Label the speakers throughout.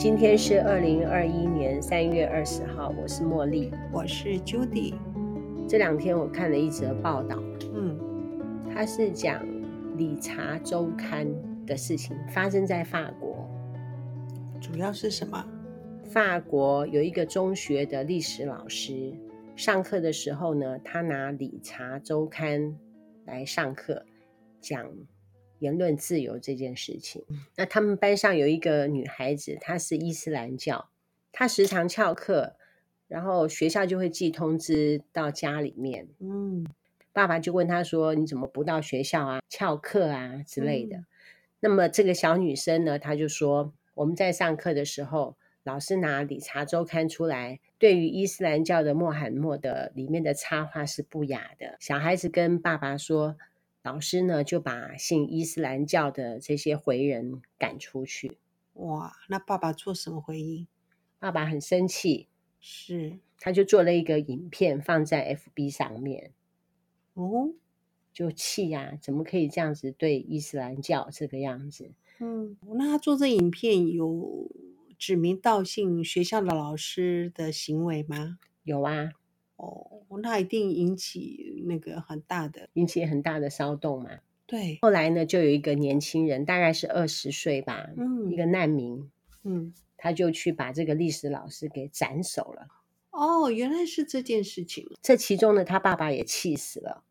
Speaker 1: 今天是二零二一年三月二十号，我是茉莉，
Speaker 2: 我是 Judy。
Speaker 1: 这两天我看了一则报道，
Speaker 2: 嗯，
Speaker 1: 它是讲理查周刊的事情，发生在法国。
Speaker 2: 主要是什么？
Speaker 1: 法国有一个中学的历史老师，上课的时候呢，他拿理查周刊来上课，讲。言论自由这件事情，那他们班上有一个女孩子，她是伊斯兰教，她时常翘课，然后学校就会寄通知到家里面。嗯，爸爸就问她说：“你怎么不到学校啊？翘课啊之类的。嗯”那么这个小女生呢，她就说：“我们在上课的时候，老师拿理查周刊出来，对于伊斯兰教的穆罕默德里面的插画是不雅的。”小孩子跟爸爸说。老师呢，就把信伊斯兰教的这些回人赶出去。
Speaker 2: 哇，那爸爸做什么回应？
Speaker 1: 爸爸很生气，
Speaker 2: 是，
Speaker 1: 他就做了一个影片放在 FB 上面。
Speaker 2: 哦，
Speaker 1: 就气呀、啊，怎么可以这样子对伊斯兰教这个样子？
Speaker 2: 嗯，那他做这影片有指名道姓学校的老师的行为吗？
Speaker 1: 有啊。
Speaker 2: 哦，那一定引起那个很大的，
Speaker 1: 引起很大的骚动嘛。
Speaker 2: 对，
Speaker 1: 后来呢，就有一个年轻人，大概是二十岁吧，嗯，一个难民，
Speaker 2: 嗯，
Speaker 1: 他就去把这个历史老师给斩首了。
Speaker 2: 哦，原来是这件事情。
Speaker 1: 这其中呢，他爸爸也气死了，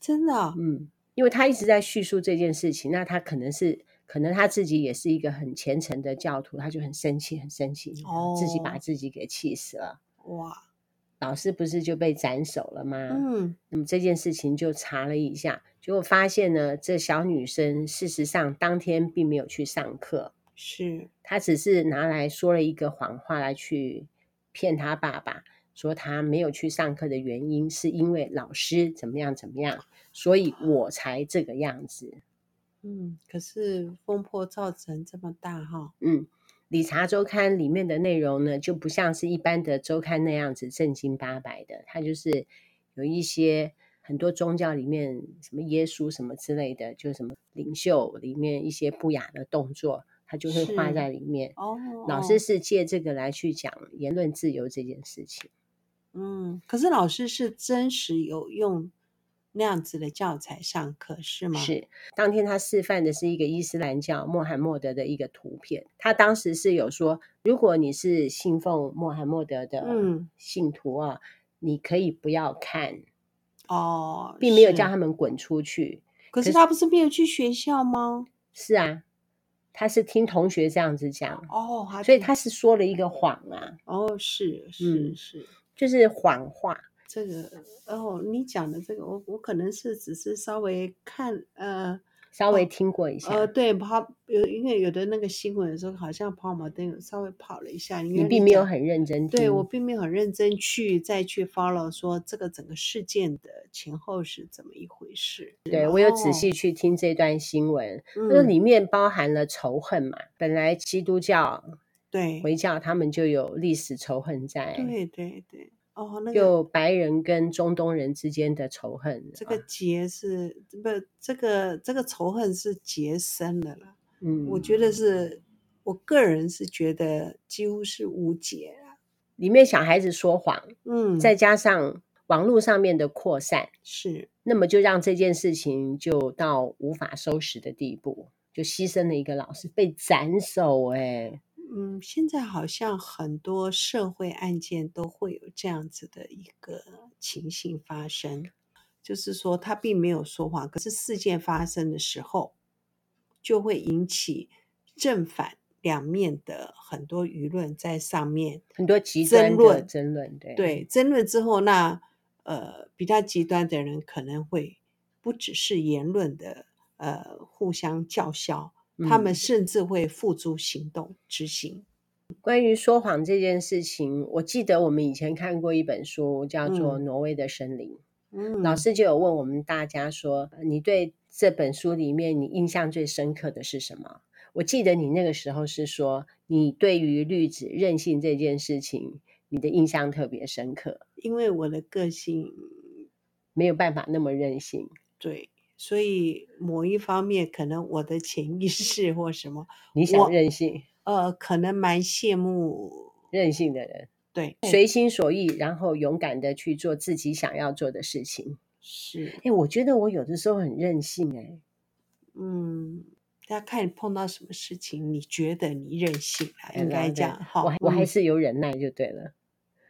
Speaker 2: 真的啊？
Speaker 1: 嗯，因为他一直在叙述这件事情，那他可能是，可能他自己也是一个很虔诚的教徒，他就很生气，很生气，哦，自己把自己给气死了。
Speaker 2: 哇！
Speaker 1: 老师不是就被斩首了吗？
Speaker 2: 嗯，
Speaker 1: 那么这件事情就查了一下，结果发现呢，这小女生事实上当天并没有去上课，
Speaker 2: 是
Speaker 1: 她只是拿来说了一个谎话来去骗她爸爸，说她没有去上课的原因是因为老师怎么样怎么样，所以我才这个样子。
Speaker 2: 嗯，可是风波造成这么大哈，
Speaker 1: 嗯。理查周刊里面的内容呢，就不像是一般的周刊那样子正经八百的，它就是有一些很多宗教里面什么耶稣什么之类的，就什么领袖里面一些不雅的动作，它就会画在里面。
Speaker 2: 哦，
Speaker 1: 老师是借这个来去讲言论自由这件事情。
Speaker 2: 嗯，可是老师是真实有用。那样子的教材上课是吗？
Speaker 1: 是，当天他示范的是一个伊斯兰教穆罕默德的一个图片。他当时是有说，如果你是信奉穆罕默德的信徒啊，嗯、你可以不要看
Speaker 2: 哦，
Speaker 1: 并没有叫他们滚出去。
Speaker 2: 可是他不是没有去学校吗？
Speaker 1: 是，是啊，他是听同学这样子讲
Speaker 2: 哦，
Speaker 1: 所以他是说了一个谎啊。
Speaker 2: 哦，是是是，
Speaker 1: 就是谎话。
Speaker 2: 这个哦，你讲的这个，我我可能是只是稍微看呃，
Speaker 1: 稍微听过一下。
Speaker 2: 呃，对，跑有因为有的那个新闻的时候，好像跑马灯稍微跑了一下。你，
Speaker 1: 你并没有很认真，
Speaker 2: 对，我并没有很认真去再去 follow 说这个整个事件的前后是怎么一回事。
Speaker 1: 对，我有仔细去听这段新闻，那、哦、里面包含了仇恨嘛。嗯、本来基督教
Speaker 2: 对
Speaker 1: 回教他们就有历史仇恨在。
Speaker 2: 对对对。哦，那个
Speaker 1: 就白人跟中东人之间的仇恨，
Speaker 2: 这个结是不这个这个仇恨是结深的了。嗯，我觉得是我个人是觉得几乎是无解了。
Speaker 1: 里面小孩子说谎，
Speaker 2: 嗯，
Speaker 1: 再加上网络上面的扩散，
Speaker 2: 是
Speaker 1: 那么就让这件事情就到无法收拾的地步，就牺牲了一个老师被斩首，哎。
Speaker 2: 嗯，现在好像很多社会案件都会有这样子的一个情形发生，就是说他并没有说谎，可是事件发生的时候，就会引起正反两面的很多舆论在上面，
Speaker 1: 很多极端的争论，对
Speaker 2: 对，争论之后，那呃比较极端的人可能会不只是言论的呃互相叫嚣。他们甚至会付诸行动执行。
Speaker 1: 关于说谎这件事情，我记得我们以前看过一本书，叫做《挪威的森林》。
Speaker 2: 嗯，
Speaker 1: 老师就有问我们大家说：“你对这本书里面你印象最深刻的是什么？”我记得你那个时候是说，你对于绿子任性这件事情，你的印象特别深刻，
Speaker 2: 因为我的个性
Speaker 1: 没有办法那么任性。
Speaker 2: 对。所以某一方面，可能我的潜意识或什么，
Speaker 1: 你想任性，
Speaker 2: 呃，可能蛮羡慕
Speaker 1: 任性的人，
Speaker 2: 对，
Speaker 1: 随心所欲，然后勇敢的去做自己想要做的事情。
Speaker 2: 是，
Speaker 1: 哎，我觉得我有的时候很任性，哎，
Speaker 2: 嗯。要看你碰到什么事情，你觉得你任性了，应该这样
Speaker 1: 好，我我还是有忍耐就对了。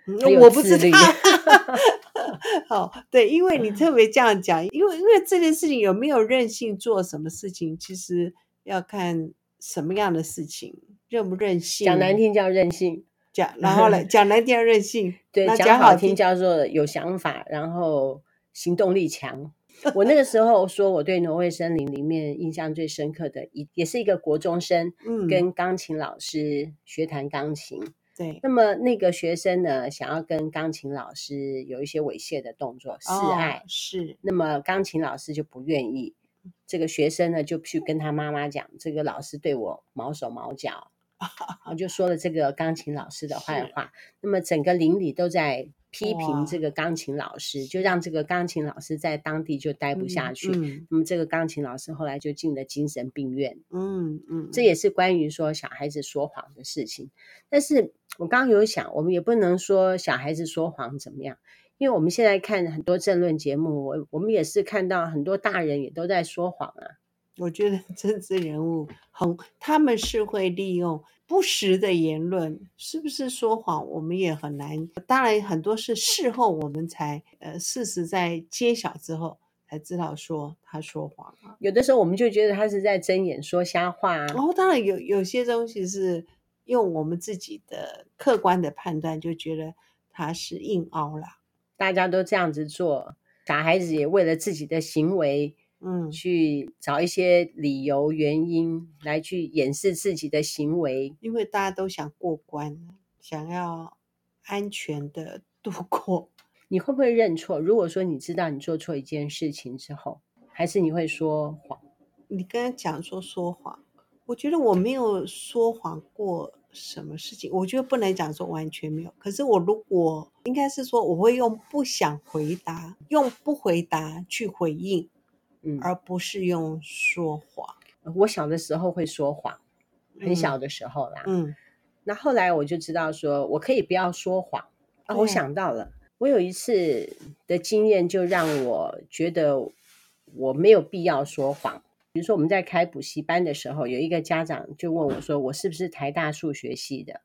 Speaker 2: 嗯、我不知道。好，对，因为你特别这样讲，因为因为这件事情有没有任性做什么事情，其实要看什么样的事情，任不任性。
Speaker 1: 讲难听叫任性，
Speaker 2: 讲然后呢，讲难听叫任性，
Speaker 1: 对，讲好听叫做有想法，然后行动力强。我那个时候说，我对挪威森林里面印象最深刻的一，也是一个国中生，嗯，跟钢琴老师学弹钢琴。
Speaker 2: 对，
Speaker 1: 那么那个学生呢，想要跟钢琴老师有一些猥亵的动作，示爱。
Speaker 2: 哦，是。
Speaker 1: 那么钢琴老师就不愿意，这个学生呢就去跟他妈妈讲，这个老师对我毛手毛脚，然后就说了这个钢琴老师的坏话。那么整个邻里都在。批评这个钢琴老师，就让这个钢琴老师在当地就待不下去。嗯嗯、那么这个钢琴老师后来就进了精神病院。嗯嗯，这也是关于说小孩子说谎的事情。但是我刚刚有想，我们也不能说小孩子说谎怎么样，因为我们现在看很多政论节目，我我们也是看到很多大人也都在说谎啊。
Speaker 2: 我觉得 政治人物很，他们是会利用不实的言论，是不是说谎？我们也很难。当然，很多是事后我们才呃，事实在揭晓之后才知道说他说谎了。
Speaker 1: 有的时候我们就觉得他是在睁眼说瞎话。然
Speaker 2: 后，当然有有些东西是用我们自己的客观的判断，就觉得他是硬凹了。
Speaker 1: 大家都这样子做，小孩子也为了自己的行为。嗯，去找一些理由、原因来去掩饰自己的行为，
Speaker 2: 因为大家都想过关，想要安全的度过。
Speaker 1: 你会不会认错？如果说你知道你做错一件事情之后，还是你会说谎？
Speaker 2: 你刚才讲说说谎，我觉得我没有说谎过什么事情。我觉得不能讲说完全没有。可是我如果应该是说，我会用不想回答，用不回答去回应。嗯，而不是用说谎。
Speaker 1: 我小的时候会说谎，很小的时候啦。嗯，那后来我就知道说，我可以不要说谎。啊，我想到了，我有一次的经验，就让我觉得我没有必要说谎。比如说，我们在开补习班的时候，有一个家长就问我说：“我是不是台大数学系的？”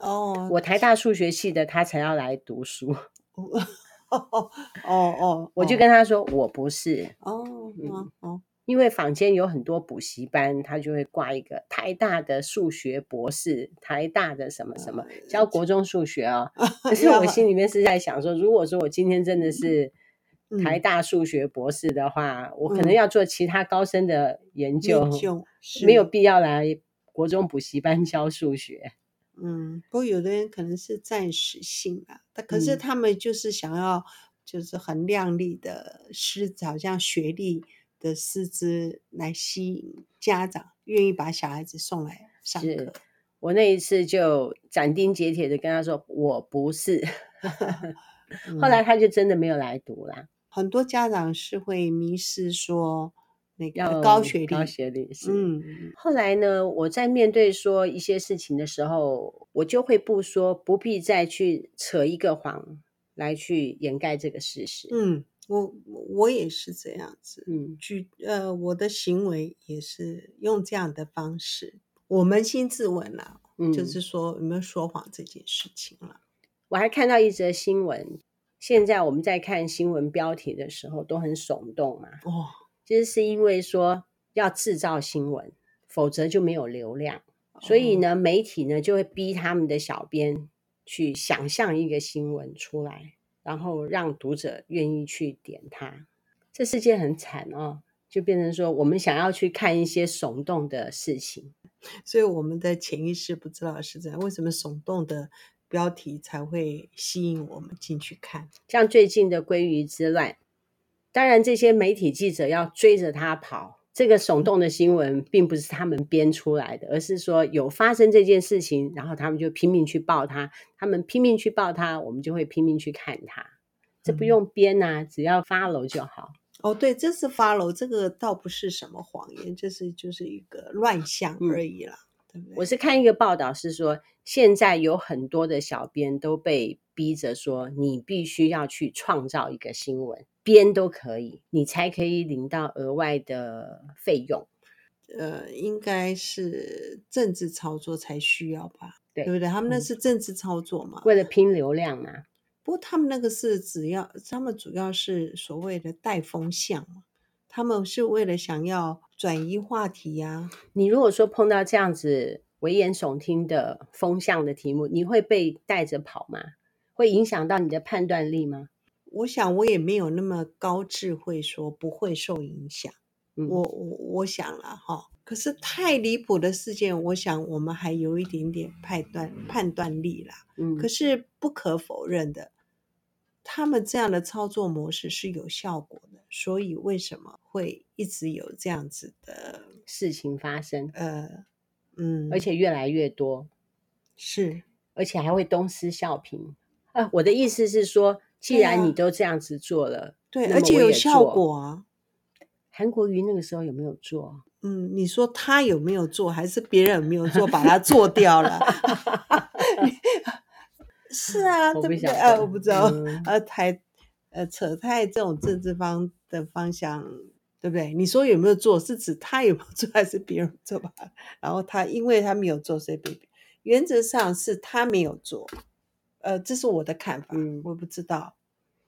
Speaker 1: 哦，我台大数学系的，他才要来读书。
Speaker 2: 哦哦
Speaker 1: 我就跟他说我不是
Speaker 2: 哦哦哦，
Speaker 1: 因为坊间有很多补习班，他就会挂一个台大的数学博士，台大的什么什么教国中数学啊。可是我心里面是在想说，如果说我今天真的是台大数学博士的话，我可能要做其他高深的研究，没有必要来国中补习班教数学。
Speaker 2: 嗯，不过有的人可能是暂时性吧，但可是他们就是想要，就是很亮丽的师资，好像学历的师资来吸引家长，愿意把小孩子送来上课。
Speaker 1: 我那一次就斩钉截铁的跟他说，我不是。后来他就真的没有来读啦。
Speaker 2: 很多家长是会迷失说。那个高学历，
Speaker 1: 高学历是。嗯，后来呢，我在面对说一些事情的时候，我就会不说，不必再去扯一个谎来去掩盖这个事实。
Speaker 2: 嗯，我我也是这样子。嗯，举呃，我的行为也是用这样的方式。我扪心自问了，嗯，就是说有没有说谎这件事情了。
Speaker 1: 我还看到一则新闻，现在我们在看新闻标题的时候都很耸动嘛。哦。其实是因为说要制造新闻，否则就没有流量，所以呢，媒体呢就会逼他们的小编去想象一个新闻出来，然后让读者愿意去点它。这世界很惨哦，就变成说我们想要去看一些耸动的事情，
Speaker 2: 所以我们的潜意识不知道是这样，为什么耸动的标题才会吸引我们进去看？
Speaker 1: 像最近的鲑鱼之乱。当然，这些媒体记者要追着他跑。这个耸动的新闻并不是他们编出来的，而是说有发生这件事情，然后他们就拼命去报他。他们拼命去报他，我们就会拼命去看他。这不用编呐、啊，只要 follow 就好。
Speaker 2: 哦，对，这是 follow，这个倒不是什么谎言，这是就是一个乱象而已啦。对不对？
Speaker 1: 我是看一个报道是说，现在有很多的小编都被逼着说，你必须要去创造一个新闻，编都可以，你才可以领到额外的费用。
Speaker 2: 呃，应该是政治操作才需要吧？
Speaker 1: 对，
Speaker 2: 对不对？他们那是政治操作嘛，
Speaker 1: 嗯、为了拼流量嘛。
Speaker 2: 不过他们那个是只要，他们主要是所谓的带风向嘛，他们是为了想要转移话题呀、啊。
Speaker 1: 你如果说碰到这样子危言耸听的风向的题目，你会被带着跑吗？会影响到你的判断力吗？
Speaker 2: 我想我也没有那么高智慧，说不会受影响。嗯、我我我想了哈，可是太离谱的事件，我想我们还有一点点判断判断力啦。嗯，可是不可否认的，他们这样的操作模式是有效果的，所以为什么会一直有这样子的
Speaker 1: 事情发生？
Speaker 2: 呃，嗯，
Speaker 1: 而且越来越多，
Speaker 2: 是，
Speaker 1: 而且还会东施效颦。啊，我的意思是说，既然你都这样子做了，
Speaker 2: 对，啊、对，而且有效果啊。
Speaker 1: 韩国瑜那个时候有没有做？
Speaker 2: 嗯，你说他有没有做，还是别人有没有做，把他做掉了？是啊，对不对？啊，我不知道。嗯、呃，太呃扯太这种政治方的方向，对不对？你说有没有做，是指他有没有做，还是别人做吧？然后他因为他没有做，所以被原则上是他没有做。呃，这是我的看法，嗯，我不知道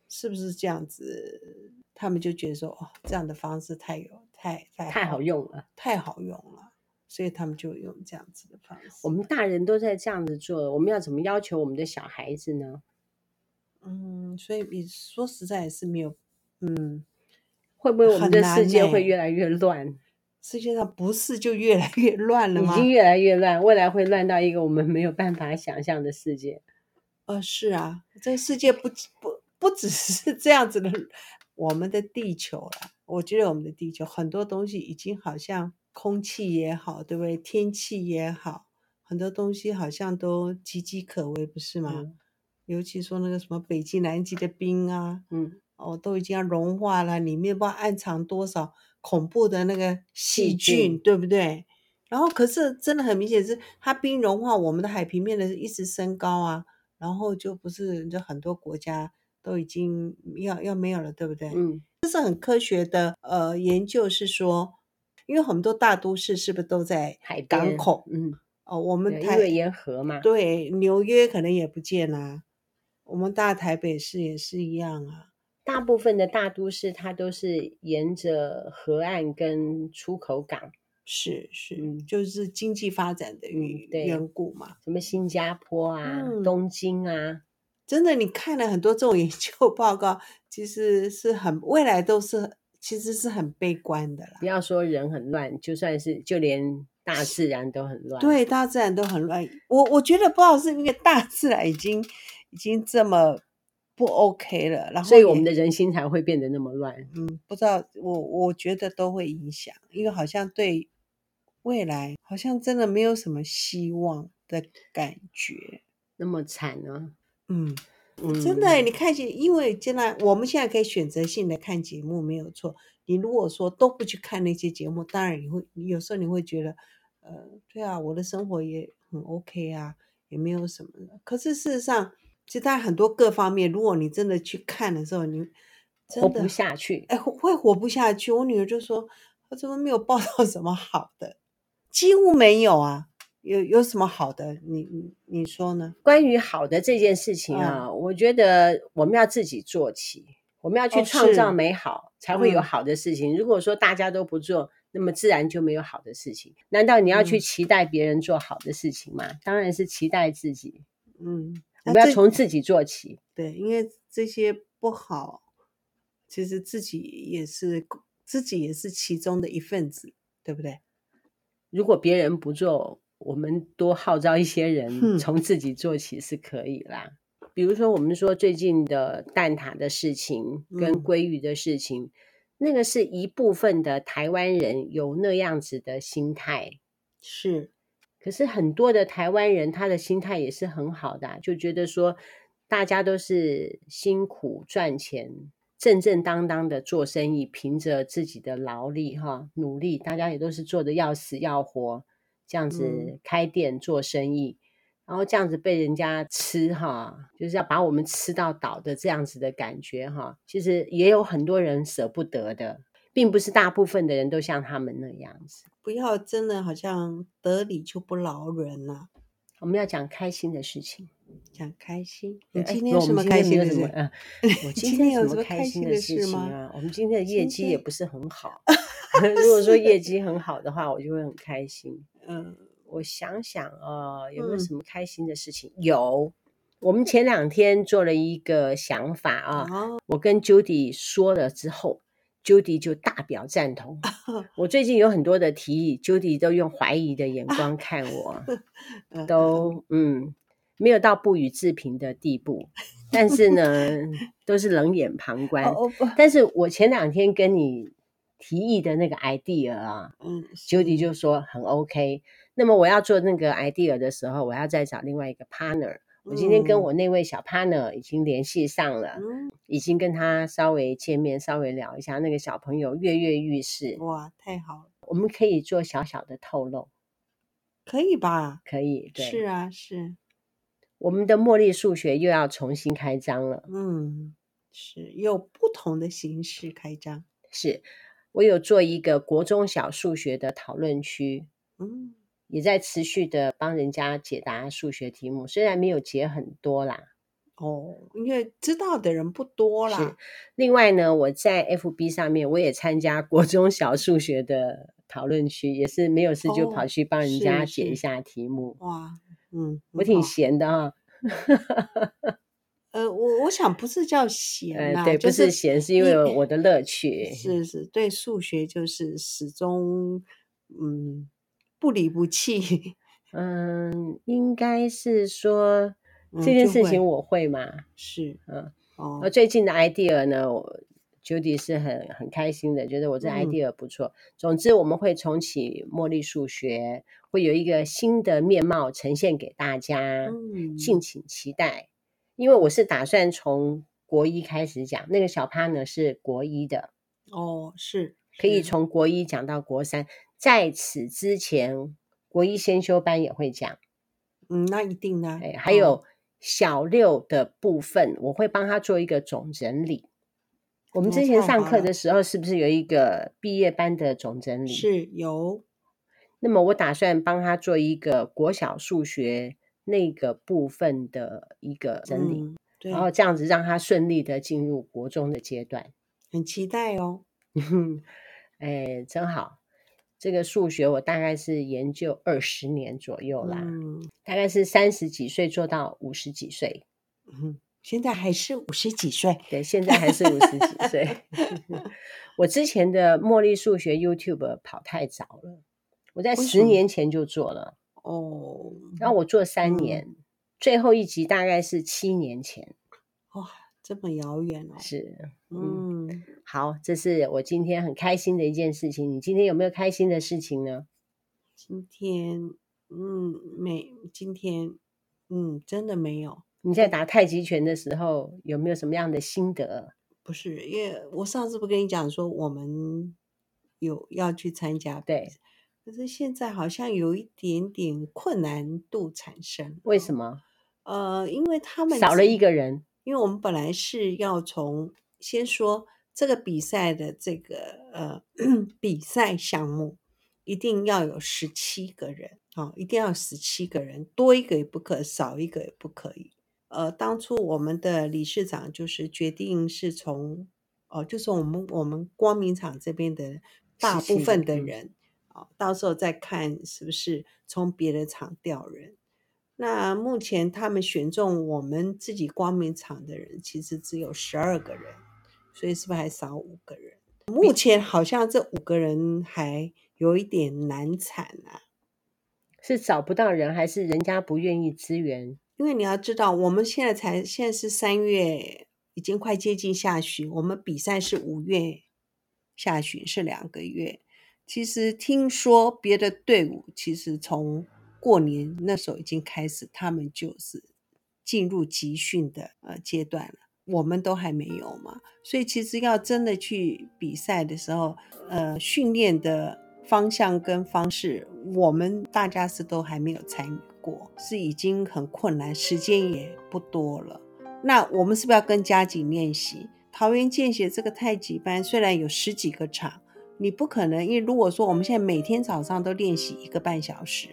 Speaker 2: 是不是这样子。他们就觉得说，哦，这样的方式太有太太
Speaker 1: 太好用了，
Speaker 2: 太好用了，所以他们就用这样子的方式。
Speaker 1: 我们大人都在这样子做，我们要怎么要求我们的小孩子呢？
Speaker 2: 嗯，所以你说实在也是没有，嗯，
Speaker 1: 会不会我们的世界会越来越乱？
Speaker 2: 世界上不是就越来越乱了吗？
Speaker 1: 已经越来越乱，未来会乱到一个我们没有办法想象的世界。
Speaker 2: 呃，是啊，这个世界不不不只是这样子的。我们的地球了，我觉得我们的地球很多东西已经好像空气也好，对不对？天气也好，很多东西好像都岌岌可危，不是吗？嗯、尤其说那个什么北极、南极的冰啊，嗯，哦，都已经要融化了，里面不知道暗藏多少恐怖的那个细菌，细菌对不对？然后可是真的很明显是它冰融化，我们的海平面的一直升高啊，然后就不是就很多国家。都已经要要没有了，对不对？嗯，这是很科学的。呃，研究是说，因为很多大都市是不是都在海港口？嗯，哦，我们台
Speaker 1: 因为沿河嘛，
Speaker 2: 对，纽约可能也不见啦。我们大台北市也是一样啊。
Speaker 1: 大部分的大都市它都是沿着河岸跟出口港，
Speaker 2: 是是，嗯，就是经济发展的缘缘故嘛。
Speaker 1: 什么新加坡啊，嗯，东京啊。
Speaker 2: 真的，你看了很多这种研究报告，其实是很未来都是其实是很悲观的啦。
Speaker 1: 不要说人很乱，就算是就连大自然都很乱。
Speaker 2: 对，大自然都很乱。我我觉得不知道是因为大自然已经已经这么不 OK 了，然后
Speaker 1: 所以我们的人心才会变得那么乱。
Speaker 2: 嗯，不知道，我我觉得都会影响，因为好像对未来好像真的没有什么希望的感觉，
Speaker 1: 那么惨呢？
Speaker 2: 嗯，真的，你看见，因为现在我们现在可以选择性的看节目，没有错。你如果说都不去看那些节目，当然你会，有时候你会觉得，呃，对啊，我的生活也很 OK 啊，也没有什么的。可是事实上，其实在很多各方面，如果你真的去看的时候，你真的
Speaker 1: 活不下去，
Speaker 2: 哎，会活不下去。我女儿就说，我怎么没有报道什么好的？几乎没有啊。有有什么好的？你你你说呢？
Speaker 1: 关于好的这件事情啊，嗯、我觉得我们要自己做起，我们要去创造美好，哦、才会有好的事情。嗯、如果说大家都不做，那么自然就没有好的事情。难道你要去期待别人做好的事情吗？嗯、当然是期待自己。嗯，我们要从自己做起。
Speaker 2: 对，因为这些不好，其实自己也是自己也是其中的一份子，对不对？
Speaker 1: 如果别人不做。我们多号召一些人从自己做起是可以啦。嗯、比如说，我们说最近的蛋挞的事情跟鲑鱼的事情，嗯、那个是一部分的台湾人有那样子的心态。
Speaker 2: 是，
Speaker 1: 可是很多的台湾人他的心态也是很好的，就觉得说大家都是辛苦赚钱、正正当当的做生意，凭着自己的劳力哈努力，大家也都是做的要死要活。这样子开店做生意，嗯、然后这样子被人家吃哈，就是要把我们吃到倒的这样子的感觉哈。其实也有很多人舍不得的，并不是大部分的人都像他们那样子。
Speaker 2: 不要真的好像得理就不饶人了、啊。
Speaker 1: 我们要讲开心的事情，
Speaker 2: 讲开心。你今天 有什么开心的事？
Speaker 1: 嗯，我今天有什么开心的事情啊？我们今天的业绩也不是很好。如果说业绩很好的话，我就会很开心。嗯，我想想啊，有没有什么开心的事情？嗯、有，我们前两天做了一个想法啊，哦、我跟 Judy 说了之后，Judy 就大表赞同。我最近有很多的提议，Judy 都用怀疑的眼光看我，都嗯，没有到不予置评的地步，但是呢，都是冷眼旁观。哦、但是我前两天跟你。提议的那个 idea 啊，嗯，Judy 就说很 OK。那么我要做那个 idea 的时候，我要再找另外一个 partner。我今天跟我那位小 partner 已经联系上了，嗯，已经跟他稍微见面，稍微聊一下。那个小朋友跃跃欲试，
Speaker 2: 哇，太好了！
Speaker 1: 我们可以做小小的透露，
Speaker 2: 可以吧？
Speaker 1: 可以，对，
Speaker 2: 是啊，是。
Speaker 1: 我们的茉莉数学又要重新开张了，
Speaker 2: 嗯，是有不同的形式开张，
Speaker 1: 是。我有做一个国中小数学的讨论区，嗯，也在持续的帮人家解答数学题目，虽然没有解很多啦，
Speaker 2: 哦，因为知道的人不多啦。
Speaker 1: 另外呢，我在 FB 上面我也参加国中小数学的讨论区，也是没有事就跑去帮人家解一下题目。
Speaker 2: 哦、哇，嗯，
Speaker 1: 我挺闲的哈。
Speaker 2: 呃，我我想不是叫
Speaker 1: 闲对，不是闲，是因为我的乐趣。
Speaker 2: 是是，对数学就是始终嗯不离不弃。
Speaker 1: 嗯，应该是说 这件事情我会嘛？
Speaker 2: 嗯、是嗯
Speaker 1: 哦。最近的 idea 呢，Judy 是很很开心的，觉得我这 idea 不错。嗯、总之，我们会重启茉莉数学，会有一个新的面貌呈现给大家，嗯，敬请期待。因为我是打算从国一开始讲，那个小趴呢是国一的
Speaker 2: 哦，是
Speaker 1: 可以从国一讲到国三，在此之前，国一先修班也会讲，
Speaker 2: 嗯，那一定呢，
Speaker 1: 哎，还有小六的部分，哦、我会帮他做一个总整理。我们之前上课的时候，是不是有一个毕业班的总整理？
Speaker 2: 是有。
Speaker 1: 那么我打算帮他做一个国小数学。那个部分的一个整理，嗯、对，然后这样子让他顺利的进入国中的阶段，
Speaker 2: 很期待哦。
Speaker 1: 哎，真好，这个数学我大概是研究二十年左右啦，嗯、大概是三十几岁做到五十几岁，
Speaker 2: 嗯，现在还是五十几岁，
Speaker 1: 对，现在还是五十几岁。我之前的茉莉数学 YouTube 跑太早了，我在十年前就做了。
Speaker 2: 哦，
Speaker 1: 然后我做三年，嗯、最后一集大概是七年前。
Speaker 2: 哇，这么遥远哦！
Speaker 1: 是，嗯，嗯好，这是我今天很开心的一件事情。你今天有没有开心的事情呢？
Speaker 2: 今天，嗯，没，今天，嗯，真的没有。
Speaker 1: 你在打太极拳的时候有没有什么样的心得？
Speaker 2: 不是，因为我上次不跟你讲说我们有要去参加，
Speaker 1: 对。
Speaker 2: 可是现在好像有一点点困难度产生，
Speaker 1: 为什么？
Speaker 2: 呃，因为他们
Speaker 1: 少了一个人，
Speaker 2: 因为我们本来是要从先说这个比赛的这个呃 比赛项目，一定要有十七个人，哦，一定要十七个人，多一个也不可，少一个也不可以。呃，当初我们的理事长就是决定是从哦，就是我们我们光明厂这边的大部分的人。到时候再看是不是从别的厂调人。那目前他们选中我们自己光明厂的人，其实只有十二个人，所以是不是还少五个人？目前好像这五个人还有一点难产啊。
Speaker 1: 是找不到人，还是人家不愿意支援？
Speaker 2: 因为你要知道，我们现在才现在是三月，已经快接近下旬，我们比赛是五月下旬，是两个月。其实听说别的队伍，其实从过年那时候已经开始，他们就是进入集训的呃阶段了。我们都还没有嘛，所以其实要真的去比赛的时候，呃，训练的方向跟方式，我们大家是都还没有参与过，是已经很困难，时间也不多了。那我们是不是要跟加紧练习？桃园见血这个太极班虽然有十几个场，你不可能，因为如果说我们现在每天早上都练习一个半小时，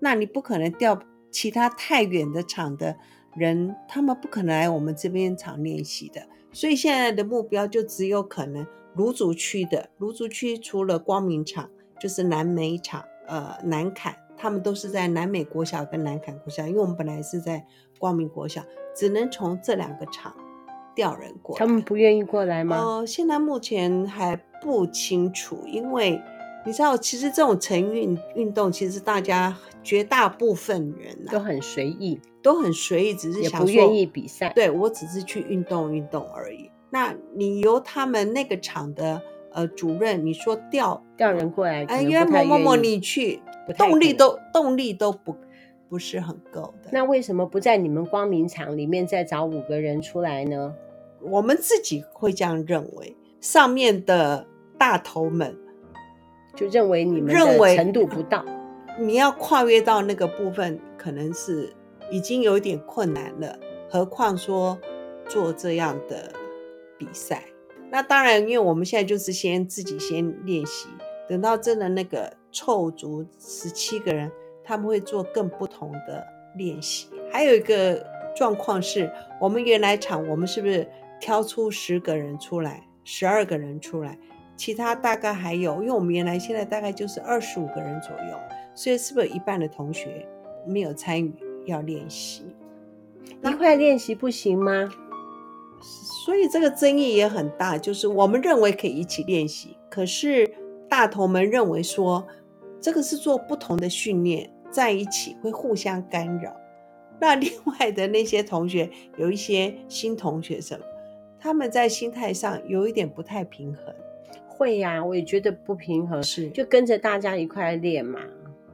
Speaker 2: 那你不可能调其他太远的场的人，他们不可能来我们这边场练习的。所以现在的目标就只有可能芦竹区的芦竹区，除了光明场，就是南美场，呃，南坎，他们都是在南美国小跟南坎国小，因为我们本来是在光明国小，只能从这两个场。调人过来，
Speaker 1: 他们不愿意过来吗？
Speaker 2: 呃，现在目前还不清楚，因为你知道，其实这种晨运运动，其实大家绝大部分人、啊、
Speaker 1: 都很随意，
Speaker 2: 都很随意，只是
Speaker 1: 不愿意比赛。
Speaker 2: 对，我只是去运动运动而已。那你由他们那个场的呃主任，你说调
Speaker 1: 调人过来，
Speaker 2: 哎，因为某某某你去，动力都动力都不不是很够的。
Speaker 1: 那为什么不在你们光明场里面再找五个人出来呢？
Speaker 2: 我们自己会这样认为，上面的大头们
Speaker 1: 就认为你们认为程度不到，
Speaker 2: 你要跨越到那个部分，可能是已经有点困难了。何况说做这样的比赛，那当然，因为我们现在就是先自己先练习，等到真的那个凑足十七个人，他们会做更不同的练习。还有一个状况是，我们原来场，我们是不是？挑出十个人出来，十二个人出来，其他大概还有，因为我们原来现在大概就是二十五个人左右，所以是不是有一半的同学没有参与要练习？
Speaker 1: 一块练习不行吗？
Speaker 2: 所以这个争议也很大，就是我们认为可以一起练习，可是大头们认为说这个是做不同的训练，在一起会互相干扰。那另外的那些同学，有一些新同学什么？他们在心态上有一点不太平衡，
Speaker 1: 会呀、啊，我也觉得不平衡，
Speaker 2: 是。
Speaker 1: 就跟着大家一块练嘛，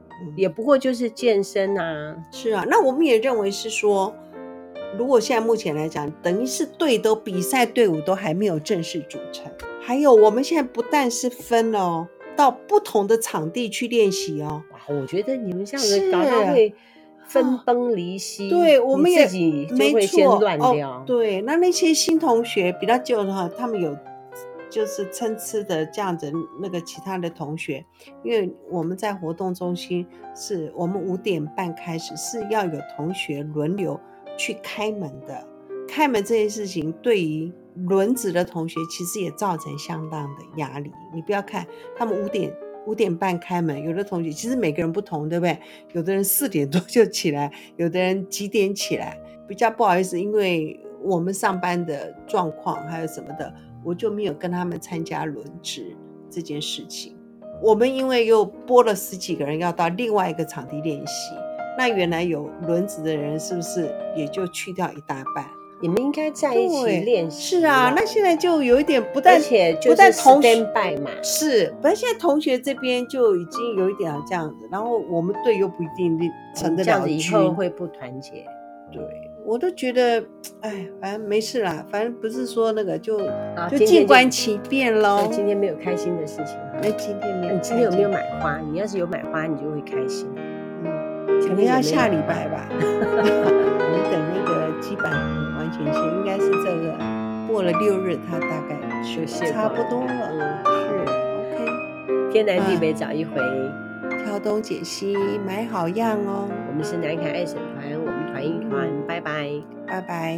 Speaker 1: 嗯、也不过就是健身啊，
Speaker 2: 是啊，那我们也认为是说，如果现在目前来讲，等于是队都比赛队伍都还没有正式组成，还有我们现在不但是分哦，到不同的场地去练习哦，哇
Speaker 1: 我觉得你们这样子搞到会。分崩离析，
Speaker 2: 哦、对，我们也
Speaker 1: 自己就会先乱掉、
Speaker 2: 哦。对，那那些新同学比较旧的话，他们有就是参差的这样子。那个其他的同学，因为我们在活动中心是我们五点半开始，是要有同学轮流去开门的。开门这件事情，对于轮值的同学，其实也造成相当的压力。你不要看他们五点。五点半开门，有的同学其实每个人不同，对不对？有的人四点多就起来，有的人几点起来？比较不好意思，因为我们上班的状况还有什么的，我就没有跟他们参加轮值这件事情。我们因为又拨了十几个人要到另外一个场地练习，那原来有轮值的人是不是也就去掉一大半？
Speaker 1: 你们应该在一起练习。
Speaker 2: 是啊，那现在就有一点不但，
Speaker 1: 而且
Speaker 2: 不但同学
Speaker 1: 嘛，
Speaker 2: 是，不然现在同学这边就已经有一点这样子，然后我们队又不一定成得了，
Speaker 1: 这样子以后会不团结。
Speaker 2: 对，我都觉得，哎，反正没事啦，反正不是说那个就
Speaker 1: 好
Speaker 2: 就静观其变喽。
Speaker 1: 今天没有开心的事情，
Speaker 2: 那今天没有。
Speaker 1: 你今天有没有买花？你要是有买花，你就会开心。
Speaker 2: 嗯，可能要下礼拜吧。我们等那个基本。前些应该是这个过了六日，他大概就差不多了。嗯，是 OK。
Speaker 1: 天南地北找一回，
Speaker 2: 挑东拣西买好样哦。
Speaker 1: 我们是南凯爱神团，我们团一团，拜拜，
Speaker 2: 拜拜。